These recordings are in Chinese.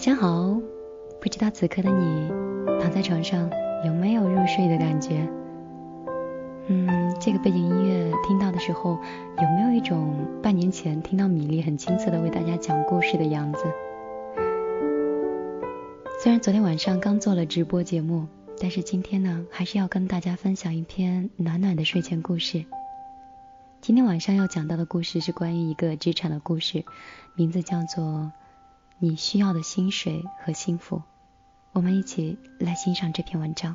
上好，不知道此刻的你躺在床上有没有入睡的感觉？嗯，这个背景音乐听到的时候，有没有一种半年前听到米粒很青涩的为大家讲故事的样子？虽然昨天晚上刚做了直播节目，但是今天呢，还是要跟大家分享一篇暖暖的睡前故事。今天晚上要讲到的故事是关于一个职场的故事，名字叫做。你需要的薪水和幸福，我们一起来欣赏这篇文章。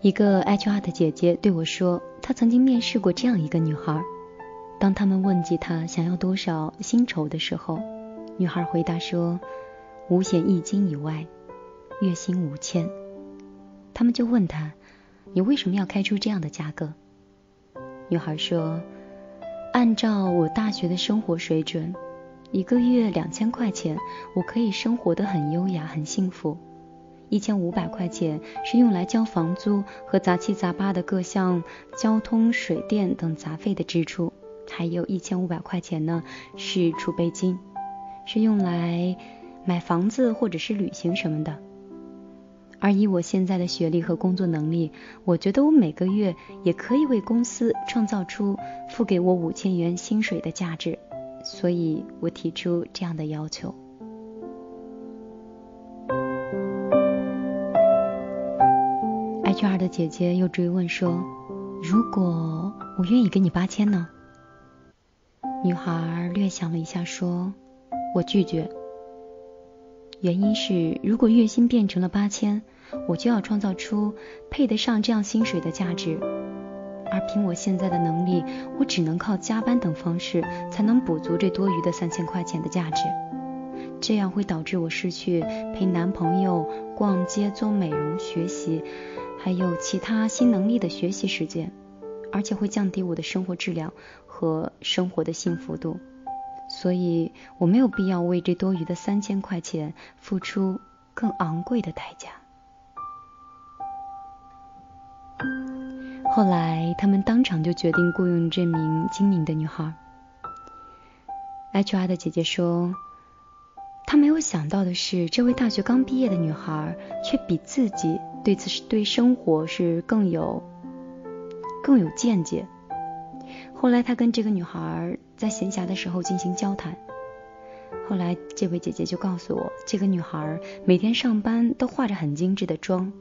一个 HR 的姐姐对我说，她曾经面试过这样一个女孩。当他们问及她想要多少薪酬的时候，女孩回答说：“五险一金以外，月薪五千。”他们就问她。你为什么要开出这样的价格？女孩说：“按照我大学的生活水准，一个月两千块钱，我可以生活的很优雅、很幸福。一千五百块钱是用来交房租和杂七杂八的各项交通、水电等杂费的支出，还有一千五百块钱呢是储备金，是用来买房子或者是旅行什么的。”而以我现在的学历和工作能力，我觉得我每个月也可以为公司创造出付给我五千元薪水的价值，所以我提出这样的要求。HR 的姐姐又追问说：“如果我愿意给你八千呢？”女孩略想了一下说：“我拒绝。”原因是，如果月薪变成了八千，我就要创造出配得上这样薪水的价值，而凭我现在的能力，我只能靠加班等方式才能补足这多余的三千块钱的价值。这样会导致我失去陪男朋友逛街、做美容、学习，还有其他新能力的学习时间，而且会降低我的生活质量和生活的幸福度。所以我没有必要为这多余的三千块钱付出更昂贵的代价。后来他们当场就决定雇佣这名精明的女孩。HR 的姐姐说，她没有想到的是，这位大学刚毕业的女孩却比自己对此对生活是更有更有见解。后来她跟这个女孩在闲暇的时候进行交谈，后来这位姐姐就告诉我，这个女孩每天上班都化着很精致的妆，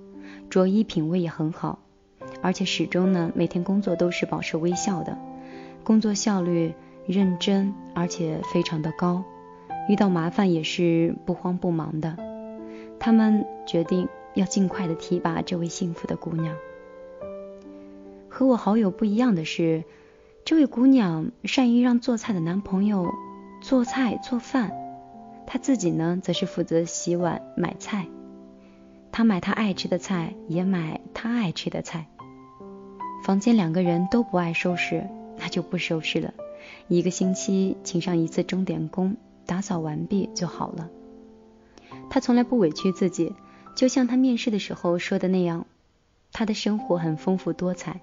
着衣品味也很好，而且始终呢每天工作都是保持微笑的，工作效率认真而且非常的高，遇到麻烦也是不慌不忙的。他们决定要尽快的提拔这位幸福的姑娘。和我好友不一样的是。这位姑娘善于让做菜的男朋友做菜做饭，她自己呢则是负责洗碗买菜。她买她爱吃的菜，也买她爱吃的菜。房间两个人都不爱收拾，那就不收拾了。一个星期请上一次钟点工，打扫完毕就好了。她从来不委屈自己，就像她面试的时候说的那样，她的生活很丰富多彩。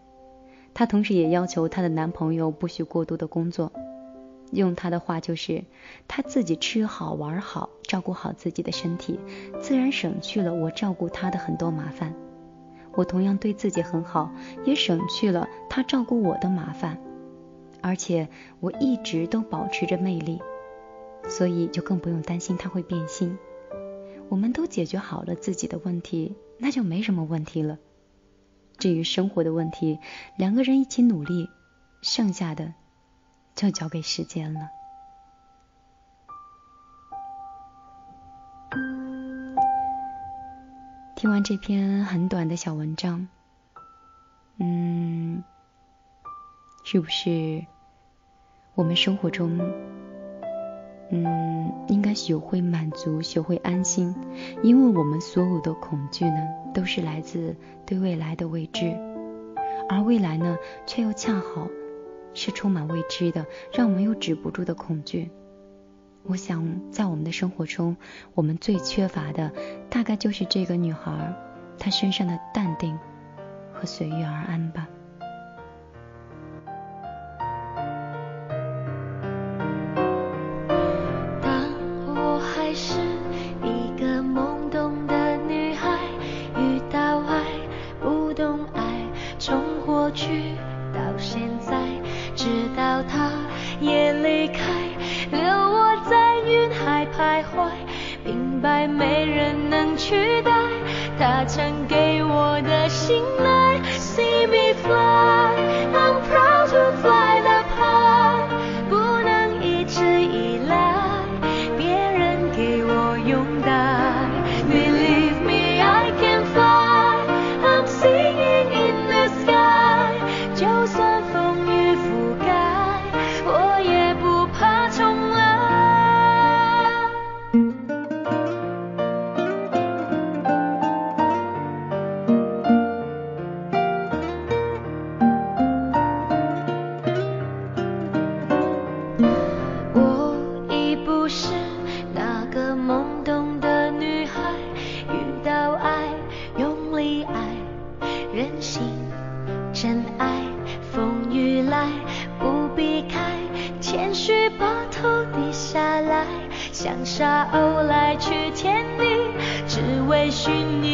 她同时也要求她的男朋友不许过度的工作，用她的话就是，她自己吃好玩好，照顾好自己的身体，自然省去了我照顾她的很多麻烦。我同样对自己很好，也省去了她照顾我的麻烦。而且我一直都保持着魅力，所以就更不用担心她会变心。我们都解决好了自己的问题，那就没什么问题了。至于生活的问题，两个人一起努力，剩下的就交给时间了。听完这篇很短的小文章，嗯，是不是我们生活中？嗯，应该学会满足，学会安心，因为我们所有的恐惧呢，都是来自对未来的未知，而未来呢，却又恰好是充满未知的，让我们又止不住的恐惧。我想，在我们的生活中，我们最缺乏的，大概就是这个女孩她身上的淡定和随遇而安吧。也离开，留我在云海徘徊，明白没人能取代，他曾给我的信赖，see me fly。寻你。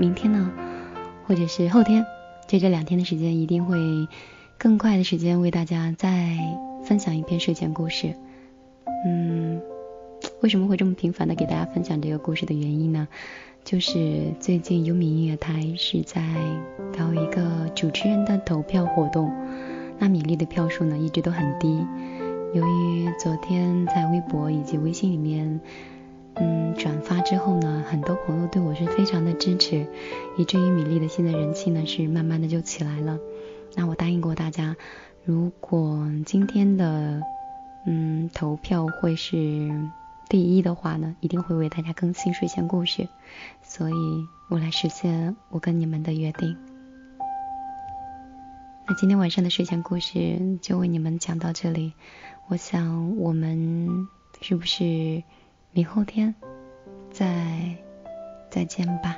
明天呢，或者是后天，就这两天的时间，一定会更快的时间为大家再分享一篇睡前故事。嗯，为什么会这么频繁的给大家分享这个故事的原因呢？就是最近优米音乐台是在搞一个主持人的投票活动。那米粒的票数呢一直都很低，由于昨天在微博以及微信里面，嗯转发之后呢，很多朋友对我是非常的支持，以至于米粒的现在人气呢是慢慢的就起来了。那我答应过大家，如果今天的嗯投票会是第一的话呢，一定会为大家更新睡前故事，所以我来实现我跟你们的约定。那今天晚上的睡前故事就为你们讲到这里，我想我们是不是明后天再再见吧？